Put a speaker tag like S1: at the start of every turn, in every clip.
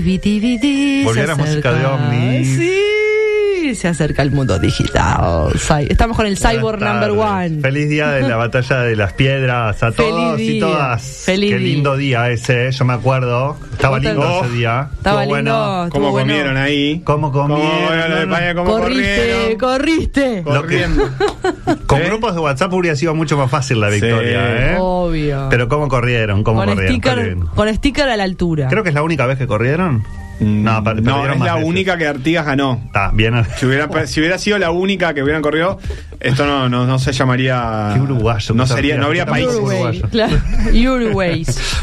S1: DVD.
S2: Volvió la música de Omni.
S1: Sí, se acerca el mundo digital. Estamos con el Cyborg number one.
S2: Feliz día de la batalla de las piedras a
S1: Feliz
S2: todos y
S1: día.
S2: todas.
S1: Feliz
S2: Qué lindo día ese, yo me acuerdo. Estaba
S1: ¿Vos te-
S2: lindo
S3: Oh,
S2: ese día.
S1: Estaba lindo.
S2: bueno.
S3: ¿Cómo
S1: bueno.
S3: comieron ahí?
S2: ¿Cómo comieron?
S3: ¿Cómo, en España, cómo
S1: Corriste,
S3: corrieron?
S1: corriste.
S2: Lo que-
S3: Corriendo.
S2: Con
S3: ¿Eh?
S2: grupos de WhatsApp hubiera sido mucho más fácil la
S3: Sí.
S2: victoria, ¿eh?
S1: Obvio.
S2: Pero cómo corrieron, cómo
S1: con
S2: corrieron.
S1: Sticker, con sticker a la altura.
S2: Creo que es la única vez que corrieron. No, pa-
S3: no, es la
S2: veces.
S3: única que Artigas ganó.
S2: Está bien.
S3: Si hubiera, si hubiera sido la única que hubieran corrido, esto no, no, no se llamaría.
S2: Qué uruguayo
S3: No sería, no habría países.
S1: Uruguay. Claro.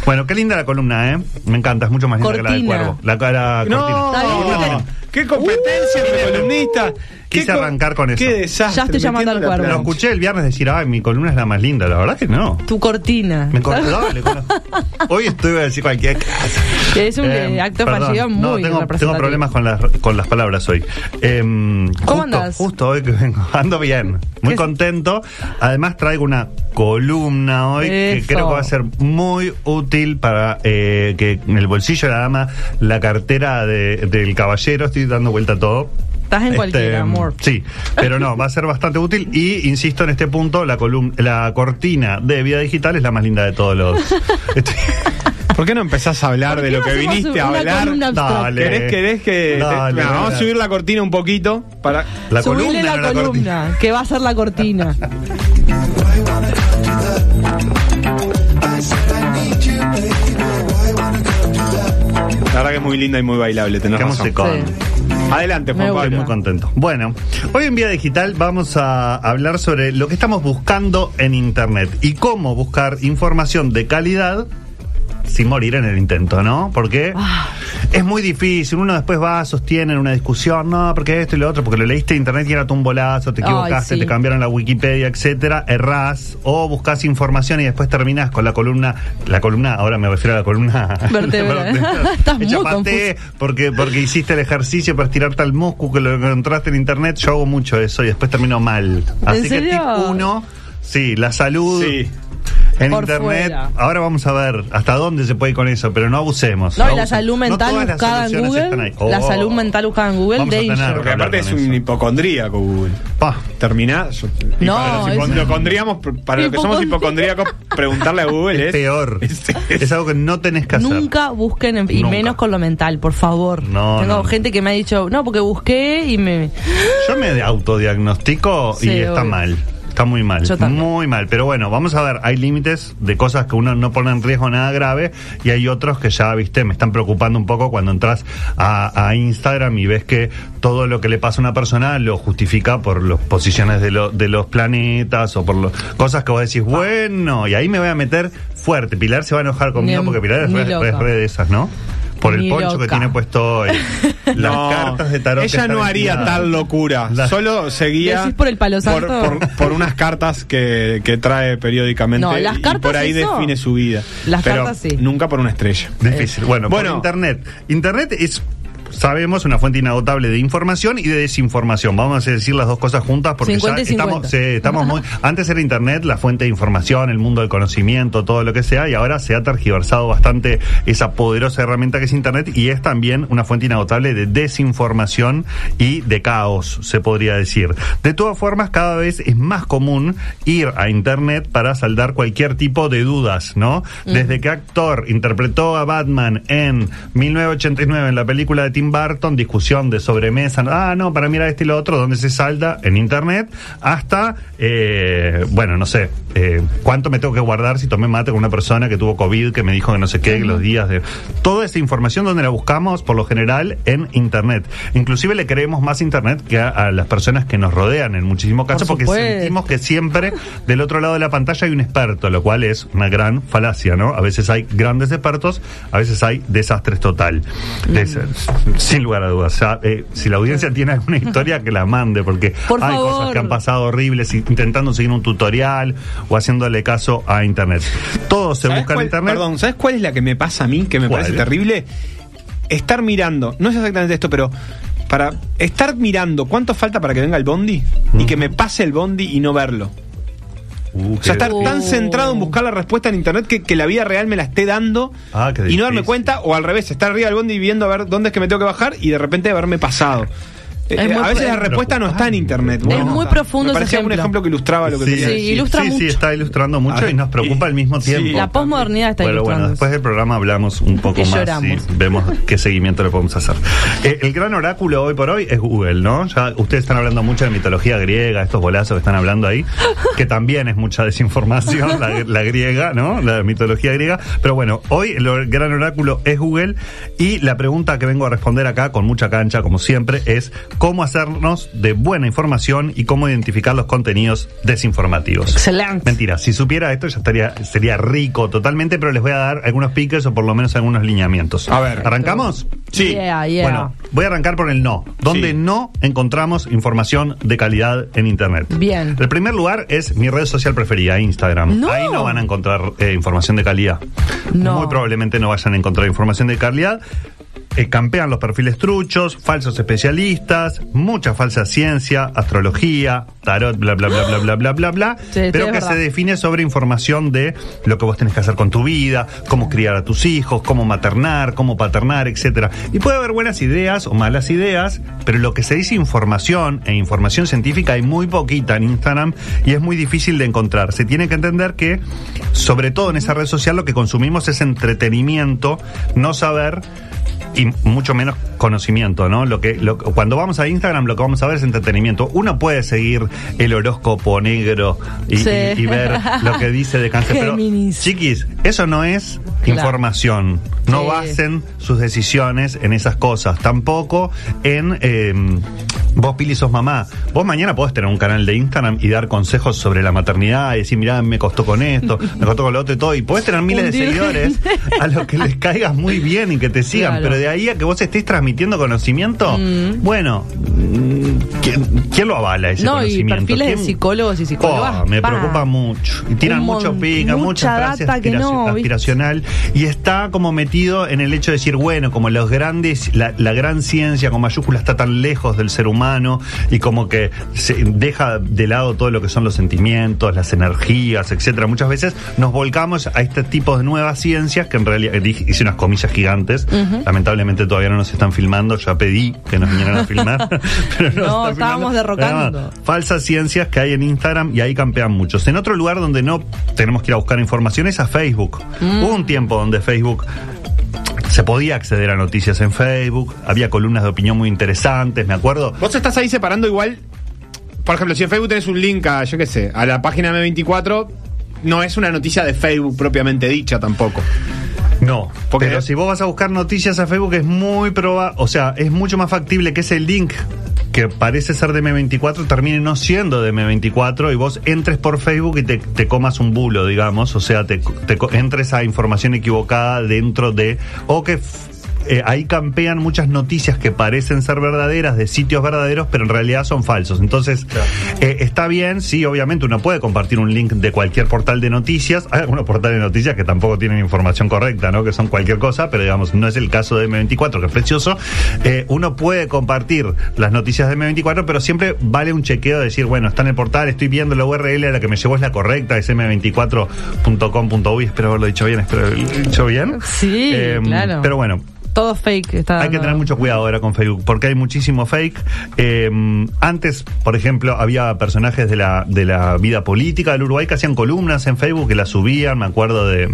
S2: Bueno, qué linda la columna, ¿eh? Me encanta, es mucho más linda que la del
S1: Cortina.
S2: cuervo. La cara
S3: No,
S1: Está bien.
S3: qué competencia columnistas.
S2: Quise
S3: Qué co-
S2: arrancar con eso.
S3: Qué desastre.
S1: Ya estoy llamando al cuervo.
S2: Lo escuché el viernes decir, ay, mi columna es la más linda. La verdad que no.
S1: Tu cortina.
S2: Me dale, con- Hoy estoy a decir cualquier cosa.
S1: Es un
S2: Eh,
S1: acto
S2: perdón.
S1: fallido
S2: No,
S1: muy
S2: tengo, tengo problemas con las, con las palabras hoy. Em,
S1: ¿Cómo
S2: justo,
S1: andás?
S2: Justo hoy que vengo, ando bien, muy
S1: ¿Qué-
S2: contento. Además traigo una columna hoy que creo que va a ser muy útil para eh, que en el bolsillo de la dama, la cartera de- del caballero, estoy dando vuelta a todo.
S1: Estás en cualquiera, amor.
S2: Sí, pero no, va a ser bastante útil y insisto en este punto, la columna, la cortina de vida digital es la más linda de todos los. Estoy-
S3: ¿Por qué no empezás a hablar
S1: ¿Por
S3: de lo
S1: no
S3: que viniste a hablar?
S2: Dale.
S3: ¿Querés, querés que.?
S2: Dale,
S3: vamos a subir la cortina un poquito para.
S2: la
S1: Subile
S2: columna,
S1: la
S2: no la cortina.
S1: columna, que va a ser la cortina.
S3: La verdad que es muy linda y muy bailable, tenés
S2: Qué
S3: razón.
S2: musicón.
S1: Sí.
S3: Adelante, Juan Pablo.
S2: muy contento. Bueno, hoy en Vía Digital vamos a hablar sobre lo que estamos buscando en Internet y cómo buscar información de calidad sin morir en el intento, ¿no? Porque
S1: Ah.
S2: es muy difícil. Uno después va, sostiene en una discusión, no, porque esto y lo otro, porque lo leíste en internet y era un bolazo, te
S1: Ay,
S2: equivocaste,
S1: sí.
S2: te cambiaron la Wikipedia, etcétera, errás, o buscas información y después terminas con la columna, la columna, ahora me refiero a la columna
S1: Vertebral.
S2: Porque, porque hiciste el ejercicio para estirarte al músculo que lo encontraste en internet. Yo hago mucho eso y después termino mal. Así que
S1: serio?
S2: tip uno, sí, la salud.
S3: Sí.
S2: En
S1: Por
S2: internet,
S1: fuera.
S2: ahora vamos a ver hasta dónde se puede ir con eso, pero no abusemos.
S1: No, y la salud
S2: No
S1: mental
S2: todas las
S1: buscada en
S2: soluciones están
S1: Google.
S2: ahí.
S1: La
S2: Oh.
S1: salud mental buscada en Google,
S2: Vamos a tener.
S3: Porque aparte es un hipocondríaco, Google.
S2: Pa.
S3: Terminás. y
S1: No,
S3: para los hipocondríamos, para los que somos hipocondríacos, preguntarle a Google
S2: Es
S3: es.
S2: peor.
S3: es-
S2: Es algo que no tenés que hacer.
S1: Nunca busquen, en- y
S2: Nunca.
S1: menos con lo mental, por favor.
S2: No,
S1: Tengo
S2: no.
S1: gente que me ha dicho, no, porque busqué y me...
S2: Yo me autodiagnostico
S1: Sí,
S2: y está
S1: obvio.
S2: mal. Está muy mal. Muy mal. Pero bueno, vamos a ver. Hay límites de cosas que uno no pone en riesgo nada grave y hay otros que ya, viste, me están preocupando un poco cuando entras a, a Instagram y ves que todo lo que le pasa a una persona lo justifica por las posiciones de, lo- de los planetas o por lo- cosas que vos decís, bueno, y ahí me voy a meter fuerte. Pilar se va a enojar conmigo porque Pilar es re, re- re de esas, ¿no? Por el
S1: Ni
S2: poncho que tiene puesto hoy. Las
S3: No,
S2: cartas de tarot.
S3: Ella no haría tal locura.
S2: La-
S3: Solo seguía.
S1: ¿Decís por el palo
S3: por,
S1: santo?
S3: por- por unas cartas que, que trae periódicamente.
S1: No, las
S3: y
S1: cartas
S3: por ahí
S1: eso.
S3: define su vida.
S1: Las
S3: Pero
S1: cartas sí.
S3: Nunca por una estrella.
S2: Difícil. Bueno,
S3: Bueno.
S2: por Internet. Internet es, sabemos, una fuente inagotable de información y de desinformación. Vamos a decir las dos cosas juntas porque
S1: 50
S2: ya
S1: y 50.
S2: estamos, muy... Antes era Internet la fuente de información, el mundo del conocimiento, todo lo que sea, y ahora se ha tergiversado bastante esa poderosa herramienta que es Internet y es también una fuente inagotable de desinformación y de caos, se podría decir. De todas formas, cada vez es más común ir a Internet para saldar cualquier tipo de dudas, ¿no? Desde que actor interpretó a Batman en 1989 en la película de Tim Burton, discusión de sobremesa, ah, no, para mirar este y lo otro, donde se salda en internet, hasta, eh, bueno, no sé, eh, cuánto me tengo que guardar si tomé mate con una persona que tuvo COVID, que me dijo que no sé qué, los días de... Toda esa información donde la buscamos, por lo general, en internet. Inclusive le creemos más internet que a, a las personas que nos rodean en muchísimos casos, porque sentimos que siempre del otro lado de la pantalla hay un experto, lo cual es una gran falacia, ¿no? A veces hay grandes expertos, a veces hay desastres total. Eh, sin lugar a dudas. Eh, si la audiencia tiene alguna historia, que la mande, porque
S1: Por
S2: hay
S1: favor.
S2: cosas que han pasado horribles intentando seguir un tutorial o haciéndole caso a internet. Todo se
S3: ¿Sabes
S2: busca en internet.
S3: Perdón, ¿sabes cuál es la que me pasa a mí? Que me
S2: ¿Cuál?
S3: parece terrible. Estar mirando, no es exactamente esto, pero para estar mirando cuánto falta para que venga el bondi y que me pase el bondi y no verlo.
S2: Uh,
S3: O sea, estar tan centrado en buscar la respuesta en internet que, que la vida real me la esté dando
S2: Ah,
S3: y no darme cuenta, o al revés, estar arriba del bondi y viendo a ver dónde es que me tengo que bajar y de repente haberme pasado. Eh,
S1: Es
S3: eh,
S1: muy
S3: a veces la respuesta no está en internet.
S1: Es
S3: Bueno,
S1: muy profundo
S3: Me
S1: ese
S3: parecía un
S1: ejemplo.
S3: que ilustraba lo que
S2: Sí,
S3: quería
S1: Sí,
S3: decir.
S1: ilustra
S2: sí, sí,
S1: mucho.
S2: está ilustrando mucho y nos preocupa
S3: y-
S2: al mismo
S3: sí.
S2: tiempo.
S1: La posmodernidad está
S2: Bueno, bueno, después del programa hablamos un poco
S1: Y
S2: más
S1: lloramos.
S2: y vemos qué seguimiento le podemos hacer. Eh, el gran oráculo hoy por hoy es Google, ¿no? Ya ustedes están hablando mucho de mitología griega, estos bolazos que están hablando ahí, que también es mucha desinformación, la, la griega, ¿no? La mitología griega. Pero bueno, hoy el gran oráculo es Google y la pregunta que vengo a responder acá con mucha cancha, como siempre, es cómo hacernos de buena información y cómo identificar los contenidos desinformativos.
S1: Excelente.
S2: Mentira, si supiera esto ya estaría, sería rico totalmente, pero les voy a dar algunos piques o por lo menos algunos lineamientos.
S3: A ver.
S2: ¿Arrancamos?
S3: Sí.
S1: Yeah, yeah.
S2: Bueno, voy a arrancar por el no. Donde
S3: Sí.
S2: no encontramos información de calidad en Internet.
S1: Bien.
S2: El primer lugar es mi red social preferida, Instagram.
S1: No.
S2: Ahí no van a encontrar eh, información de calidad.
S1: No.
S2: Muy probablemente no vayan a encontrar información de calidad. Eh, campean los perfiles truchos, falsos especialistas, mucha falsa ciencia, astrología, tarot, bla, bla, bla, bla, bla, bla, bla, bla,
S1: Sí,
S2: pero que se define sobre información de lo que vos tenés que hacer con tu vida, cómo criar a tus hijos, cómo maternar, cómo paternar, etcétera. Y puede haber buenas ideas o malas ideas, pero lo que se dice información e información científica hay muy poquita en Instagram y es muy difícil de encontrar. Se tiene que entender que, sobre todo en esa red social, lo que consumimos es entretenimiento, no saber y mucho menos conocimiento, ¿no? Lo que lo- cuando vamos a Instagram lo que vamos a ver es entretenimiento. Uno puede seguir el horóscopo negro y,
S1: Sí.
S2: y- y ver lo que dice de cáncer, pero chiquis, eso no es
S1: Claro.
S2: información. No
S1: Sí.
S2: basen sus decisiones en esas cosas, tampoco en eh, vos Pili sos mamá. Vos mañana podés tener un canal de Instagram y dar consejos sobre la maternidad y decir, mirá, me costó con esto, me costó con lo otro y todo. Y podés tener miles de seguidores a los que les caigas muy bien y que te sigan.
S1: Claro.
S2: Pero de ahí a que vos estés transmitiendo conocimiento,
S1: Mm.
S2: bueno, mm, ¿quién, quién lo avala ese
S1: No, y
S2: conocimiento?
S1: perfiles de
S2: ¿Quién-
S1: psicólogos y psicólogas.
S2: Oh, me
S1: pa.
S2: preocupa mucho. Y tiran mucho pica,
S1: mucha
S2: mucha frase
S1: data que no, ¿viste?
S2: aspiracional. Y está como metido en el hecho de decir, bueno, como los grandes, la, la gran ciencia con mayúscula está tan lejos del ser humano y como que se deja de lado todo lo que son los sentimientos, las energías, etcétera. Muchas veces nos volcamos a este tipo de nuevas ciencias que en realidad, hice unas comillas gigantes. Lamentablemente todavía no nos están filmando. Ya pedí que nos vinieran a filmar. pero no,
S1: estábamos
S2: filmando.
S1: derrocando.
S2: Además, falsas ciencias que hay en Instagram y ahí campean muchos. En otro lugar donde no tenemos que ir a buscar información es a Facebook.
S1: Mm.
S2: Hubo un tiempo donde Facebook se podía acceder a noticias en Facebook, había columnas de opinión muy interesantes, me acuerdo.
S3: Vos estás ahí separando igual. Por ejemplo, si en Facebook tenés un link a, yo qué sé, a la página M24, no es una noticia de Facebook propiamente dicha tampoco.
S2: No,
S3: Porque-
S2: pero si vos vas a buscar noticias a Facebook es muy probable, o sea, es mucho más factible que ese link que parece ser de M24 termine no siendo de M24 y vos entres por Facebook y te, te comas un bulo, digamos, o sea, te, te entres a información equivocada dentro de, o que eh, ahí campean muchas noticias que parecen ser verdaderas de sitios verdaderos, pero en realidad son falsos. Entonces, eh, está bien, sí, obviamente uno puede compartir un link de cualquier portal de noticias. Hay algunos portales de noticias que tampoco tienen información correcta, ¿no? Que son cualquier cosa, pero digamos, no es el caso de M24, que es precioso. Eh, uno puede compartir las noticias de M24, pero siempre vale un chequeo de decir, bueno, está en el portal, estoy viendo la URL a la que me llevó es la correcta, es m24.com.uy, espero haberlo dicho bien, espero haberlo dicho bien.
S1: Sí,
S2: Eh,
S1: claro.
S2: Pero bueno,
S1: todo fake. Está
S2: Hay que tener mucho cuidado ahora con Facebook, porque hay muchísimo fake. Eh, antes, por ejemplo, había personajes de la, de la vida política del Uruguay que hacían columnas en Facebook que las subían. Me acuerdo de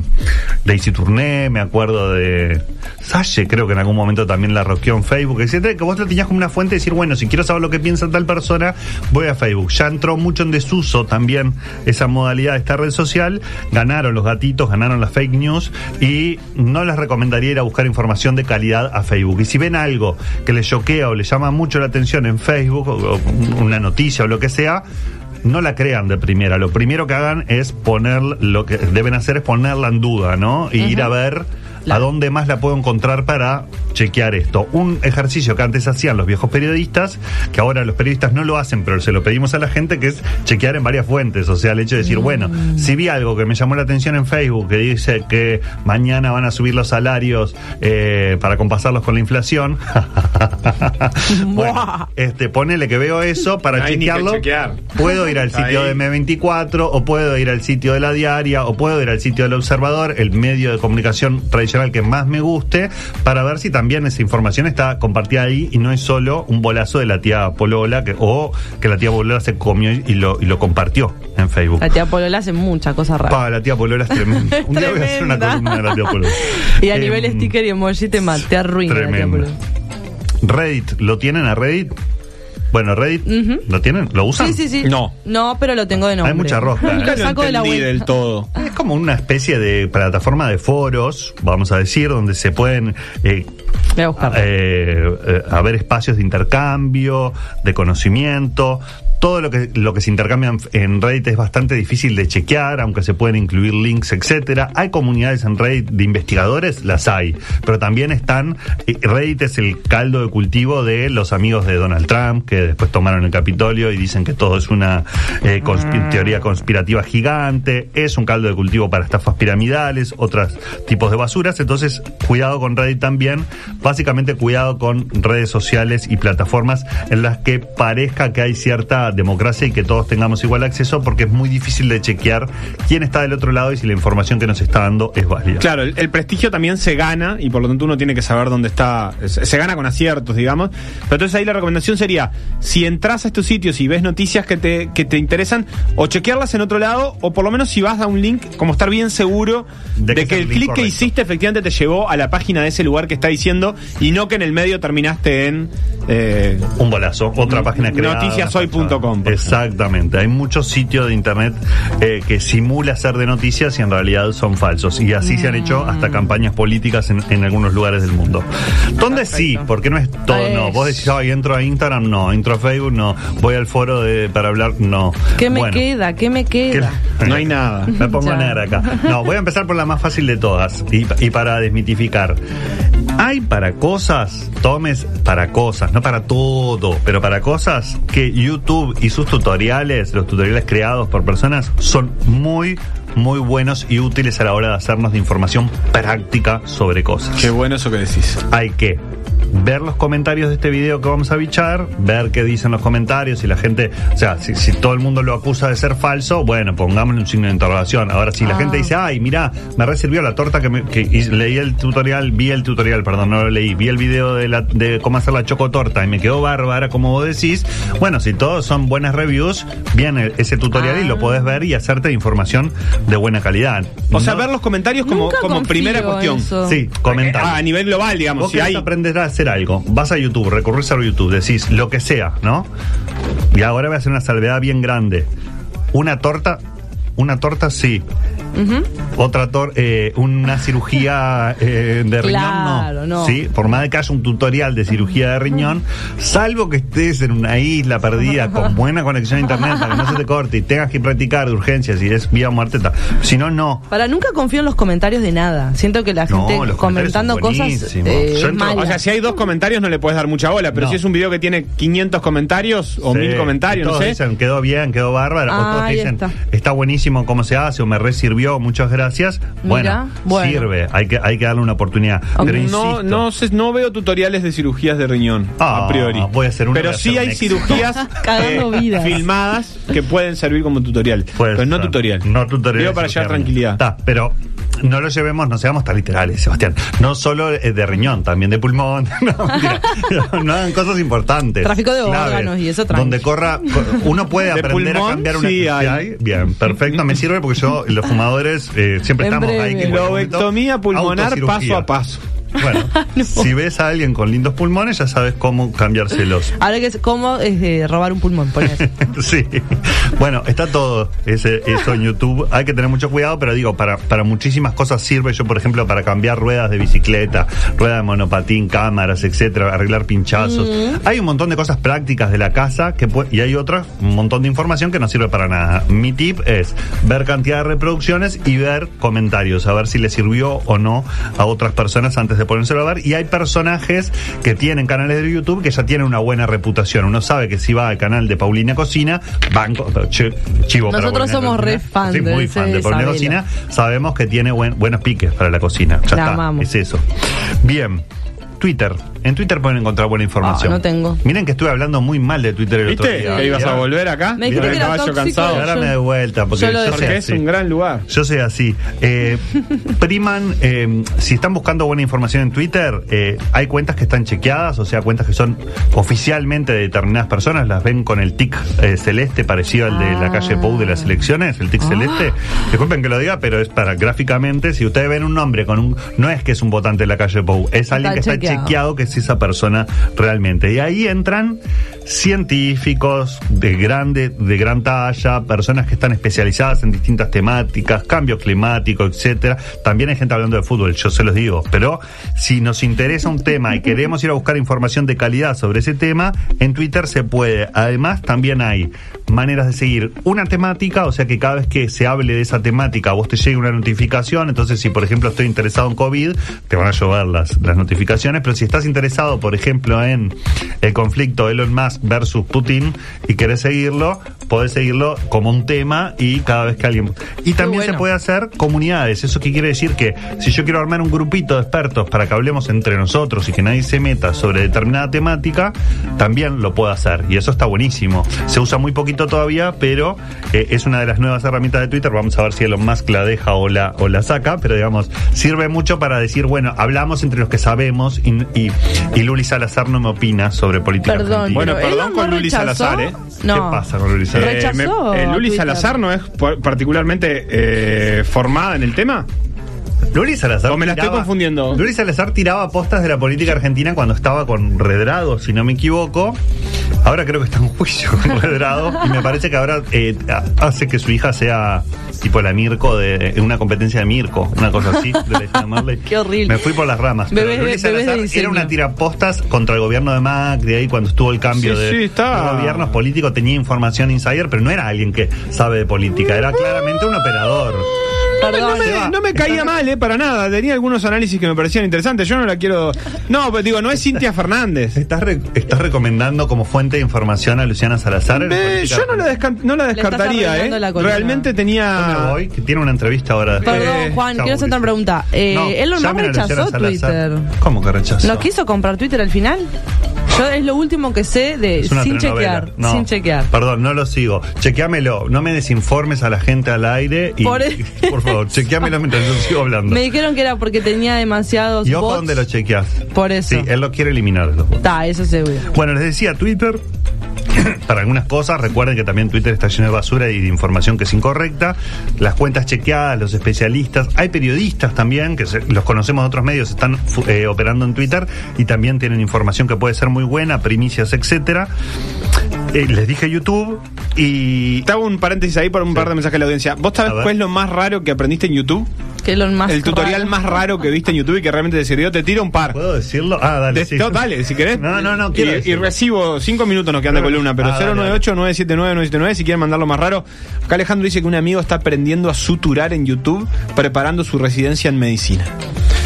S2: Daisy Tourné, me acuerdo de Salle, creo que en algún momento también la roqueó en Facebook, etcétera, que vos lo tenías como una fuente de decir, bueno, si quiero saber lo que piensa tal persona, voy a Facebook. Ya entró mucho en desuso también esa modalidad de esta red social. Ganaron los gatitos, ganaron las fake news y no les recomendaría ir a buscar información de calidad a Facebook. Y si ven algo que les choquea o les llama mucho la atención en Facebook, o, o una noticia o lo que sea, no la crean de primera. Lo primero que hagan es poner, lo que deben hacer es ponerla en duda, ¿no? Y ir a ver
S1: La-
S2: a dónde más la puedo encontrar para chequear esto. Un ejercicio que antes hacían los viejos periodistas, que ahora los periodistas no lo hacen, pero se lo pedimos a la gente, que es chequear en varias fuentes. O sea, el hecho de decir, bueno, si vi algo que me llamó la atención en Facebook, que dice que mañana van a subir los salarios eh, para compasarlos con la inflación, bueno, este, ponele que veo eso para
S3: No
S2: chequearlo.
S3: chequear.
S2: Puedo ir al sitio
S3: Ahí.
S2: de M24, o puedo ir al sitio de la diaria, o puedo ir al sitio del observador, el medio de comunicación tradicional que más me guste, para ver si también esa información está compartida ahí y no es solo un bolazo de la tía Polola, que, o que la tía Polola se comió y lo, y lo compartió en Facebook.
S1: La tía Polola hace muchas cosas raras.
S2: La tía Polola es tremenda. Un día voy a hacer una columna de la tía Polola.
S1: Y a
S2: Em,
S1: nivel sticker y emoji te, te arruina la tía
S2: tremendo.
S1: Polola.
S2: Reddit, ¿lo tienen a Reddit? Bueno, Reddit. ¿lo tienen? ¿Lo usan?
S1: Sí, sí, sí.
S3: No.
S1: No, pero lo tengo de nombre.
S2: Hay mucha rosca, ¿eh?
S1: Lo
S3: Nunca lo
S1: saco de la web.
S3: del todo.
S2: Es como una especie de plataforma de foros, vamos a decir, donde se pueden eh,
S1: Voy a buscarlo.
S2: eh, eh, haber espacios de intercambio, de conocimiento. Todo lo que, lo que se intercambia en, Reddit es bastante difícil de chequear, aunque se pueden incluir links, etcétera. Hay comunidades en Reddit de investigadores, las hay, pero también están. eh, Reddit es el caldo de cultivo de los amigos de Donald Trump, que después tomaron el Capitolio y dicen que todo es una eh, conspi- teoría conspirativa gigante. Es un caldo de cultivo para estafas piramidales, otros tipos de basuras. Entonces, cuidado con Reddit también. Básicamente, cuidado con redes sociales y plataformas en las que parezca que hay cierta democracia y que todos tengamos igual acceso, porque es muy difícil de chequear quién está del otro lado y si la información que nos está dando es válida.
S3: Claro, el, el prestigio también se gana y por lo tanto uno tiene que saber dónde está. Se, se gana con aciertos, digamos. Pero entonces ahí la recomendación sería: si entras a estos sitios y ves noticias que te, que te interesan, o chequearlas en otro lado, o por lo menos si vas a un link, como estar bien seguro
S2: De que el
S3: clic que hiciste efectivamente te llevó a la página de ese lugar que está diciendo y no que en el medio terminaste en. eh,
S2: Un bolazo, otra página creada.
S3: Noticiashoy.com, por
S2: Exactamente, hay muchos sitios de internet eh, que simula ser de noticias y en realidad son falsos. Y así se han hecho hasta campañas políticas en, en algunos lugares del mundo. ¿Dónde sí? Porque no es todo, no. Vos decís, ay, entro a Instagram, no. Entro a Facebook, no. Voy al foro de, para hablar, no.
S1: ¿Qué me
S2: Bueno,
S1: queda? ¿Qué me
S2: ¿qué-
S1: queda?
S3: No hay nada.
S2: Me pongo
S1: Ya.
S2: negra acá. No, voy a empezar por la más fácil de todas y, y para desmitificar. Hay para cosas, tomes para cosas, no para todo, pero para cosas que YouTube y sus tutoriales, los tutoriales creados por personas, son muy, muy buenos y útiles a la hora de hacernos de información práctica sobre cosas
S3: Qué bueno eso que decís.
S2: hay que ver los comentarios de este video que vamos a bichar, ver qué dicen los comentarios, si la gente, o sea, si, si todo el mundo lo acusa de ser falso, bueno, pongámosle un signo de interrogación. Ahora, si la
S1: Ah.
S2: gente dice, ay, mira, me recibió la torta que, me, que leí el tutorial, vi el tutorial, perdón, no lo leí, vi el video de, la, de cómo hacer la chocotorta y me quedó bárbara, como vos decís, bueno, si todos son buenas reviews, viene ese tutorial y lo
S1: Ah.
S2: podés ver y hacerte información de buena calidad.
S3: O sea, ver los comentarios como,
S1: Nunca
S3: como
S1: confío
S3: primera cuestión.
S1: eso.
S2: Sí, comentar.
S3: Ah, a nivel global, digamos.
S2: Vos
S3: Si hay,
S2: aprender a hacer algo, vas a YouTube, recurrís a YouTube, decís lo que sea, ¿no? Y ahora voy a hacer una salvedad bien grande. Una torta, una torta sí. Otra tor eh, una cirugía eh, de
S1: Claro,
S2: riñón,
S1: no.
S2: Sí, por más de que haya un tutorial de cirugía de riñón, salvo que estés en una isla perdida con buena conexión a internet para que no se te corte y tengas que practicar de urgencias y es vía muerte. Si no, no.
S1: Para nunca confío en los comentarios de nada. Siento que la
S2: No,
S1: gente
S2: comentarios
S1: comentando cosas eh,
S2: entro-.
S3: O sea, si hay dos comentarios no le puedes dar mucha bola, pero
S2: No.
S3: si es un video que tiene 500 comentarios o
S2: Sí,
S3: 1000 comentarios,
S2: y
S3: no
S2: todos
S3: sé.
S2: dicen, quedó bien, quedó bárbaro.
S1: Ah,
S2: o todos dicen,
S1: está.
S2: está. buenísimo cómo se hace, o me resirvió, muchas gracias. Bueno, sirve, hay que, hay que darle una oportunidad. Pero
S3: no,
S2: insisto,
S3: no, sé, no veo tutoriales de cirugías de riñón,
S2: Ah,
S3: a priori.
S2: voy a hacer uno,
S3: Pero sí
S2: hacer
S3: hay
S2: éxito.
S3: cirugías
S1: vidas.
S3: filmadas que pueden servir como tutorial. pero no tutorial.
S2: No tutorial.
S3: Digo para llevar tranquilidad.
S2: Está, pero no lo llevemos, no seamos tan literales, Sebastián. No solo eh, de riñón, también de pulmón. No, mentira. no hagan cosas importantes.
S1: Tráfico de
S2: claves,
S1: órganos y eso tranqui.
S2: Donde corra, co- uno puede
S3: De
S2: aprender a cambiar una
S3: sí hay.
S2: hay. Bien, perfecto, me sirve porque yo, los fumadores, eh, siempre
S1: En
S2: estamos
S1: breve.
S2: ahí.
S3: Lobectomía pulmonar paso a paso.
S2: Bueno, si ves a alguien con lindos pulmones, ya sabes cómo cambiárselos.
S1: Ahora que es cómo es robar un pulmón.
S2: Sí. Bueno, está todo ese, eso en YouTube. Hay que tener mucho cuidado, pero digo, para, para muchísimas cosas sirve. Yo, por ejemplo, para cambiar ruedas de bicicleta, ruedas de monopatín, cámaras, etcétera, arreglar pinchazos. Hay un montón de cosas prácticas de la casa que y hay otras, un montón de información que no sirve para nada. Mi tip es ver cantidad de reproducciones y ver comentarios, a ver si le sirvió o no a otras personas antes de ponérselo a ver. Y hay personajes que tienen canales de YouTube que ya tienen una buena reputación. Uno sabe que si va al canal de Paulina Cocina, banco, chi- chivo
S1: Nosotros somos
S2: Cocina.
S1: re fan
S2: Sí,
S1: de
S2: muy fan de Paulina
S1: Isabela.
S2: Cocina. Sabemos que tiene buen- buenos piques para la cocina. Ya
S1: La
S2: está,
S1: amamos.
S2: es eso. Bien. Twitter. En Twitter pueden encontrar buena información.
S1: Ah, no tengo.
S2: Miren que estuve hablando muy mal de Twitter el otro
S3: ¿Viste?
S2: día.
S3: Que ibas a volver acá.
S1: Me dijiste que era
S3: caballo
S1: tóxico.
S3: cansado.
S2: ahora me doy vuelta porque
S1: Yo
S2: yo soy
S3: es
S2: así.
S3: un gran lugar.
S2: Yo soy así. Eh, priman, eh, si están buscando buena información en Twitter, eh, hay cuentas que están chequeadas, o sea, cuentas que son oficialmente de determinadas personas, las ven con el tic eh, celeste parecido al de la calle Pou de las elecciones, el tic
S1: Ah.
S2: celeste. Disculpen que lo diga, pero es para gráficamente, si ustedes ven un nombre con un... No es que es un votante de la calle Pou, es alguien que está
S1: chequeado.
S2: chequeado que es esa persona realmente. Y ahí entran científicos de grande, de gran talla, personas que están especializadas en distintas temáticas, cambio climático, etcétera. También hay gente hablando de fútbol, yo se los digo. Pero si nos interesa un tema y queremos ir a buscar información de calidad sobre ese tema, en Twitter se puede. Además, también hay maneras de seguir una temática, o sea que cada vez que se hable de esa temática, vos te llega una notificación. Entonces, si por ejemplo estoy interesado en COVID, te van a llover las, las notificaciones. Pero si estás interesado, por ejemplo, en el conflicto Elon Musk versus Putin y querés seguirlo, podés seguirlo como un tema y cada vez que alguien. Y también
S1: bueno.
S2: se puede hacer comunidades. ¿Eso qué quiere decir? Que si yo quiero armar un grupito de expertos para que hablemos entre nosotros y que nadie se meta sobre determinada temática, también lo puedo hacer. Y eso está buenísimo. Se usa muy poquito todavía, pero eh, es una de las nuevas herramientas de Twitter. Vamos a ver si Elon Musk la deja o la, o la saca, pero digamos, sirve mucho para decir, bueno, hablamos entre los que sabemos y, y, y Luli Salazar no me opina sobre política
S1: Perdón.
S2: argentina.
S3: Bueno, perdón con
S1: no
S3: Luli
S1: rechazó.
S3: Salazar, ¿eh?
S1: No.
S2: ¿Qué pasa con Luli Salazar?
S3: Eh, me- eh, Luli
S1: Twitter.
S3: Salazar no es por- particularmente eh, formada en el tema.
S2: Luli Salazar.
S3: O me la estoy confundiendo.
S2: Luli Salazar tiraba postas de la política argentina cuando estaba con Redrado, si no me equivoco. Ahora creo que está en juicio con Redrado. y me parece que ahora eh, hace que su hija sea tipo la Mirko de en una competencia de Mirko, una cosa así, de.
S1: Qué horrible.
S2: Me fui por las ramas. Pero
S1: Bebés-
S2: Luli Salazar era una tirapostas contra el gobierno de Macri ahí cuando estuvo el cambio
S3: Sí,
S2: de,
S3: sí, está.
S2: de gobiernos políticos, tenía información insider, pero no era alguien que sabe de política, era claramente un operador.
S1: Perdón.
S3: No me, no me caía mal, eh, para nada. Tenía algunos análisis que me parecían interesantes. Yo no la quiero. No, pero digo, no es Cintia Fernández.
S2: ¿Estás, re- estás recomendando como fuente de información a Luciana Salazar? en
S3: Eh,
S2: política
S3: yo no la, descan- no la
S1: estás
S3: descartaría,
S1: arruinando
S3: ¿eh?
S1: la columna.
S3: Realmente
S2: ¿Dónde
S3: tenía.
S2: voy? Que tiene una entrevista ahora.
S1: Perdón,
S3: Eh,
S1: Juan,
S2: chau,
S1: quiero hacer otra
S2: Ulises.
S1: pregunta. Eh,
S2: No,
S1: Elon Musk
S2: llamen a Luciana
S1: rechazó
S2: Salazar.
S1: Twitter.
S2: ¿Cómo que rechazó?
S1: ¿No quiso comprar Twitter al final? Yo es lo último que sé de sin chequear,
S2: No,
S1: sin chequear.
S2: Perdón, no lo sigo. Chequeamelo. No me desinformes a la gente al aire. Y,
S1: Por-
S2: y, por favor, chequeamelo mientras yo sigo hablando.
S1: Me dijeron que era porque tenía demasiados
S2: y ojo
S1: bots.
S2: dónde lo chequeas.
S1: Por eso.
S2: Sí, él lo quiere eliminar los bots.
S1: Está, eso seguro.
S2: Bueno, les decía, Twitter, para algunas cosas, recuerden que también Twitter está lleno de basura y de información que es incorrecta. Las cuentas chequeadas, los especialistas, hay periodistas también, que se- los conocemos de otros medios, están eh, operando en Twitter y también tienen información que puede ser muy buena, primicias, etcétera. Eh, les dije YouTube y...
S3: Te hago un paréntesis ahí por un par de mensajes de la audiencia. ¿Vos
S2: A
S3: sabés cuál es lo más raro que aprendiste en YouTube?
S1: Que Elon Musk
S3: El tutorial
S1: raro.
S3: más raro que viste en YouTube y que realmente te sirvió. Te tiro un par.
S2: ¿Puedo decirlo? Ah, dale.
S3: De-
S2: sí.
S3: no, dale, si querés.
S2: No, no, no, quiero
S3: Y, recibo cinco minutos nos quedan de columna, pero
S2: Ah, dale,
S3: 098-979-979 si quieren mandarlo más raro. Acá Alejandro dice que un amigo está aprendiendo a suturar en YouTube preparando su residencia en medicina.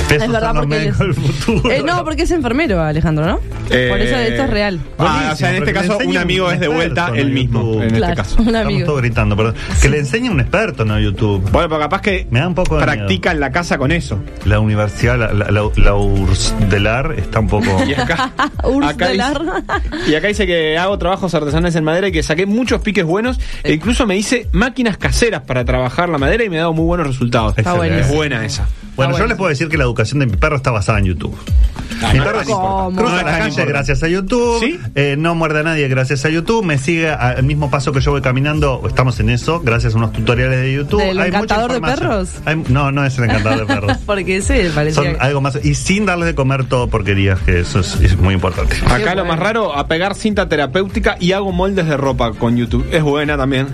S1: Es verdad, porque
S2: futuro.
S1: Eh, no, porque es enfermero, Alejandro, ¿no? Por eso esto es real.
S3: Ah, o sea, en este caso, un amigo
S2: un
S3: es de vuelta el mismo. En
S1: Claro,
S3: este caso.
S1: un
S2: Estamos
S1: amigo.
S2: todos gritando, perdón. Que le enseñe un experto, no YouTube.
S3: Bueno, pero capaz que
S2: Me da un poco de
S3: practica en la casa con eso.
S2: La universidad, la, la, la, la Urdelar está un poco.
S3: Y acá, dice, y acá dice que hago trabajos artesanales en madera y que saqué muchos piques buenos e incluso me hice máquinas caseras para trabajar la madera y me ha dado muy buenos resultados.
S2: Está
S1: buenísimo.
S3: Es buena esa.
S2: Bueno, yo les puedo decir que la educación de mi perro está basada en YouTube.
S3: Ah,
S2: mi
S3: no
S2: perro cruza
S3: No es
S2: la calle gracias a YouTube.
S3: ¿Sí?
S2: eh, no muerde a nadie gracias a YouTube. Me sigue al mismo paso que yo voy caminando. Estamos en eso, gracias a unos tutoriales de YouTube.
S1: ¿Del
S2: Hay mucha
S1: encantador de perros?
S2: Hay- no, no es el encantador de perros.
S1: Porque ese parecía.
S2: Son algo más. Y sin darles de comer todo porquerías, que eso es, es muy importante.
S3: Acá lo
S1: bueno.
S3: más raro, a pegar cinta terapéutica y hago moldes de ropa con YouTube. Es buena también.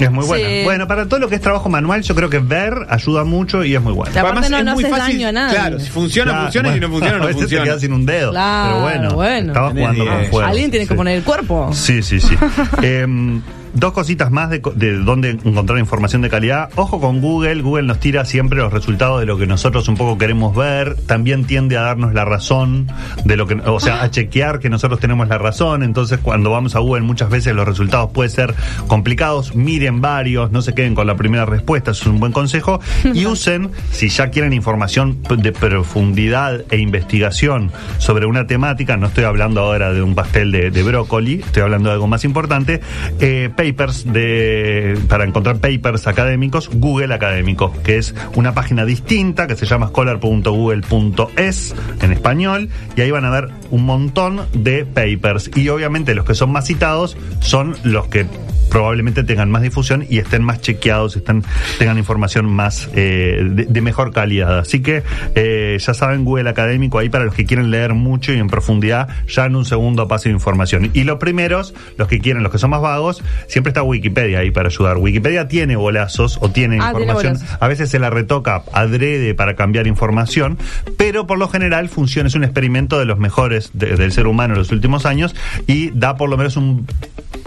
S2: Es muy buena.
S1: Sí.
S2: Bueno, para todo lo que es trabajo manual, yo creo que ver ayuda mucho y es muy bueno.
S1: Aparte no-
S3: es
S1: no
S3: muy
S1: haces
S3: fácil.
S1: daño a nadie.
S3: Claro, si funciona,
S2: Claro,
S3: funciona, y si no
S2: bueno,
S3: funciona,
S2: a
S3: no
S2: veces te
S3: funciona.
S2: quedas sin un dedo.
S1: Claro,
S2: pero bueno,
S1: bueno.
S2: estaba
S3: Tenés
S2: jugando con fuego.
S1: Alguien tiene
S2: sí.
S1: que poner el cuerpo.
S2: Sí, sí, sí. Em, Dos cositas más de, de dónde encontrar información de calidad. Ojo con Google. Google nos tira siempre los resultados de lo que nosotros un poco queremos ver. También tiende a darnos la razón de lo que, o sea, a chequear que nosotros tenemos la razón. Entonces, cuando vamos a Google, muchas veces los resultados pueden ser complicados. Miren varios, no se queden con la primera respuesta. Eso es un buen consejo. Y usen, si ya quieren información de profundidad e investigación sobre una temática, no estoy hablando ahora de un pastel de, de brócoli, estoy hablando de algo más importante, eh, papers de, para encontrar papers académicos, Google Académico, que es una página distinta que se llama scholar.google.es en español, y ahí van a ver un montón de papers. Y obviamente los que son más citados son los que probablemente tengan más difusión y estén más chequeados, estén, tengan información más eh, de, mejor calidad. Así que eh, ya saben, Google Académico ahí para los que quieren leer mucho y en profundidad, ya en un segundo paso de información. Y los primeros, los que quieren, los que son más vagos, siempre está Wikipedia ahí para ayudar. Wikipedia tiene bolazos o tiene
S1: Ah,
S2: información. A veces se la retoca adrede para cambiar información, pero por lo general funciona, es un experimento de los mejores de- del ser humano en los últimos años y da por lo menos un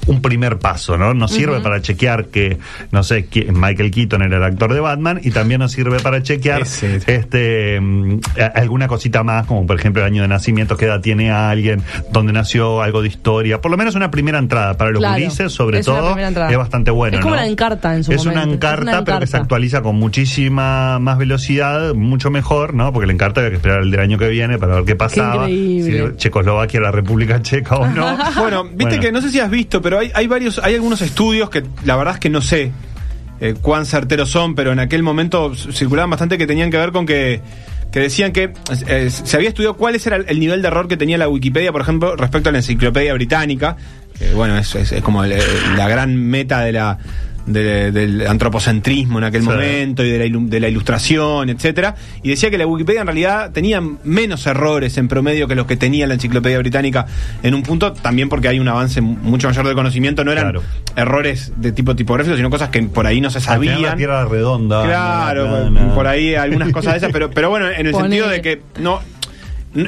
S2: un primer paso, ¿no? Nos sirve para chequear que, no sé, que Michael Keaton era el actor de Batman y también nos sirve para chequear este mm, alguna cosita más, como por ejemplo el año de nacimiento, qué edad tiene alguien, dónde nació, algo de historia. Por lo menos una primera entrada para los
S1: Claro,
S2: gurises, sobre
S1: es una
S2: todo,
S1: primera entrada.
S2: es bastante bueno.
S1: Es como
S2: ¿no?
S1: la Encarta en su
S2: Es una
S1: momento.
S2: encarta,
S1: Es una
S2: pero que se
S1: Encarta.
S2: actualiza con muchísima más velocidad, mucho mejor, ¿no? Porque la encarta había que esperar el del año que viene para ver qué pasaba.
S1: increíble.
S2: Si Checoslovaquia era República Checa o no.
S3: Bueno, viste
S2: Bueno.
S3: que no sé si has visto, pero hay, hay varios, hay algunos estudios que la verdad es que no sé eh, cuán certeros son, pero en aquel momento circulaban bastante que tenían que ver con que que decían que eh, se había estudiado cuál era el, el nivel de error que tenía la Wikipedia, por ejemplo, respecto a la enciclopedia británica, bueno, es, es- como el- la gran meta de la de- del antropocentrismo en aquel
S2: Sí.
S3: momento y de la, ilu- de la ilustración, etcétera, y decía que la Wikipedia en realidad tenía menos errores en promedio que los que tenía la enciclopedia británica en un punto, también porque hay un avance mucho mayor de conocimiento, no eran
S2: Claro.
S3: errores de tipo tipográfico, sino cosas que por ahí no se
S2: final la
S3: sabían.
S2: tierra redonda.
S3: Claro,
S2: na, na, na.
S3: por ahí algunas cosas de esas, pero, pero bueno, en el sentido de que no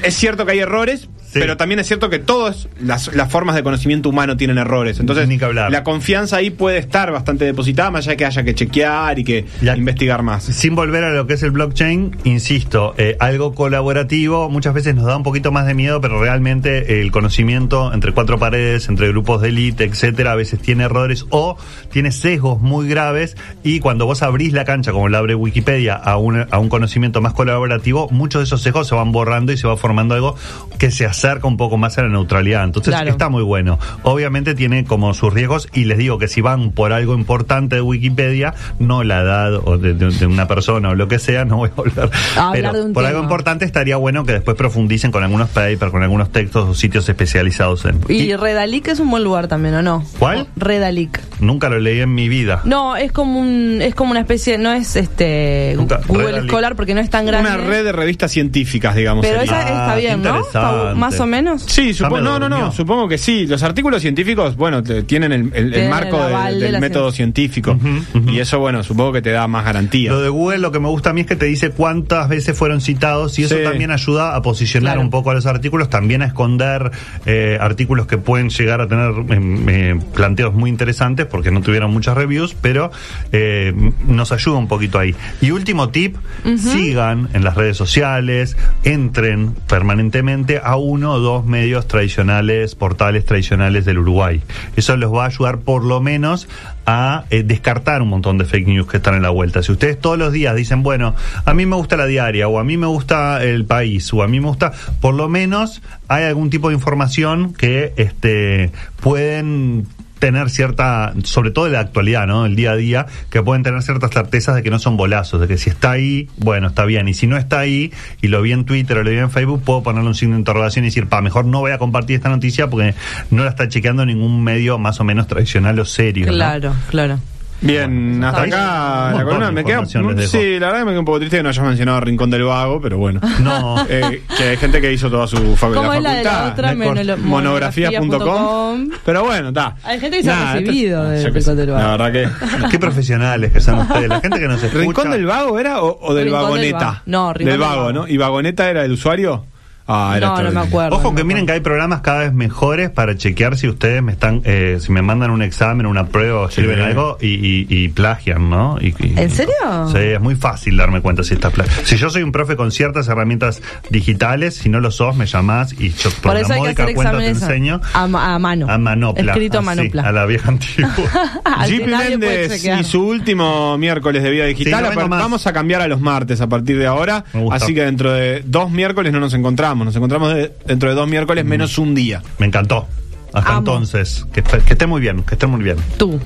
S3: es cierto que hay errores,
S2: Sí.
S3: pero también es cierto que todas las, las formas de conocimiento humano tienen errores. Entonces,
S2: Ni que hablar.
S3: la confianza ahí puede estar bastante depositada, más allá de que haya que chequear y que investigar más.
S2: Sin volver a lo que es el blockchain, insisto, eh, algo colaborativo muchas veces nos da un poquito más de miedo, pero realmente eh, el conocimiento entre cuatro paredes, entre grupos de élite, etcétera, a veces tiene errores o tiene sesgos muy graves y cuando vos abrís la cancha, como la abre Wikipedia, a un, a un conocimiento más colaborativo, muchos de esos sesgos se van borrando y se va formando algo que se acerca un poco más a la neutralidad. Entonces
S1: Claro.
S2: está muy bueno. Obviamente tiene como sus riesgos y les digo que si van por algo importante de Wikipedia, no la edad o de, de- de una persona o lo que sea, no voy a volver.
S1: A
S2: Pero
S1: de un
S2: por
S1: tema.
S2: algo importante estaría bueno que después profundicen con algunos papers, con algunos textos o sitios especializados en.
S1: Y
S2: y
S1: Redalic es un buen lugar también, ¿o no?
S2: ¿Cuál?
S1: Redalic.
S2: nunca lo leí en mi vida.
S1: No, es como un, es como una especie, no es este
S2: Nunca-
S1: Google
S2: Redalic.
S1: Scholar porque no es tan grande.
S3: Una red de revistas científicas, digamos.
S1: Pero
S3: sería.
S1: esa está
S2: Ah,
S1: bien, ¿no? Está. Más o menos.
S3: Sí,
S2: Ya
S3: supo-
S2: me
S3: no, no, no, supongo que sí. Los artículos científicos, bueno, te- tienen el, el- el
S1: Tienen
S3: marco de- del método científico. Y eso, bueno, supongo que te da más garantía.
S2: Lo de Google lo que me gusta a mí es que te dice cuántas veces fueron citados y eso
S3: Sí.
S2: también ayuda a posicionar
S1: Claro.
S2: un poco a los artículos, también a esconder eh, artículos que pueden llegar a tener em, eh, planteos muy interesantes porque no tuvieron muchas reviews, pero eh, nos ayuda un poquito ahí. Y último tip, sigan en las redes sociales, entren permanentemente a uno o dos medios tradicionales, portales tradicionales del Uruguay. Eso los va a ayudar por lo menos a eh, descartar un montón de fake news que están en la vuelta. Si ustedes todos los días dicen, bueno, a mí me gusta la diaria, o a mí me gusta el país, o a mí me gusta, por lo menos hay algún tipo de información que este, pueden tener cierta, sobre todo en la actualidad, ¿no? El día a día, que pueden tener ciertas certezas de que no son bolazos, de que si está ahí, bueno, está bien, y si no está ahí, y lo vi en Twitter o lo vi en Facebook, puedo ponerle un signo de interrogación y decir, pa, mejor no voy a compartir esta noticia porque no la está chequeando ningún medio más o menos tradicional o serio.
S1: Claro, claro.
S3: Bien, hasta acá la columna me queda. Sí, la verdad que me queda un poco triste que no hayas mencionado Rincón del Vago, pero bueno.
S2: No.
S3: Eh, que hay gente que hizo toda su fa-
S1: ¿Cómo
S3: la
S1: es la de la
S3: facultad. monografías.com. Pero bueno, está.
S1: Hay gente que se ha recibido de Rincón del Vago.
S3: La verdad que.
S2: Qué profesionales que son ustedes, la gente que nos escucha.
S3: ¿Rincón del Vago era o, o del
S1: Rincón del
S3: Vagoneta?
S1: Vago. No, Rincón
S3: del
S1: del
S3: Vago. ¿no? ¿Y Vagoneta era el usuario? Ah, era
S1: No, no me acuerdo.
S2: Ojo
S1: no
S2: que miren que hay programas cada vez mejores para chequear si ustedes me están, eh, si me mandan un examen, una prueba o
S3: Sí.
S2: escriben algo y, y- y plagian, ¿no? Y- y-
S1: ¿En serio?
S2: Sí, es muy fácil darme cuenta si estás plagiando. Si yo soy un profe con ciertas herramientas digitales, si no lo sos, me llamás y yo por,
S1: Por
S2: la
S1: eso que
S2: módica
S1: hacer
S2: cuenta te enseño.
S1: a, a mano.
S2: A manopla.
S1: Escrito a
S2: así,
S1: manopla.
S2: a la vieja antigua.
S1: Puede
S3: Méndez y su último miércoles de vida digital.
S2: Sí, no
S3: vamos a cambiar a los martes a partir de ahora.
S2: Me gusta.
S3: Así que dentro de dos miércoles no nos encontramos. Nos encontramos de- dentro de dos miércoles menos un día.
S2: me encantó. Hasta
S1: Amo.
S2: entonces, que, esté- que esté muy bien, que esté muy bien.
S1: Tú.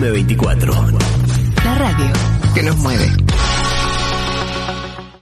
S4: M24.
S5: La radio que nos mueve.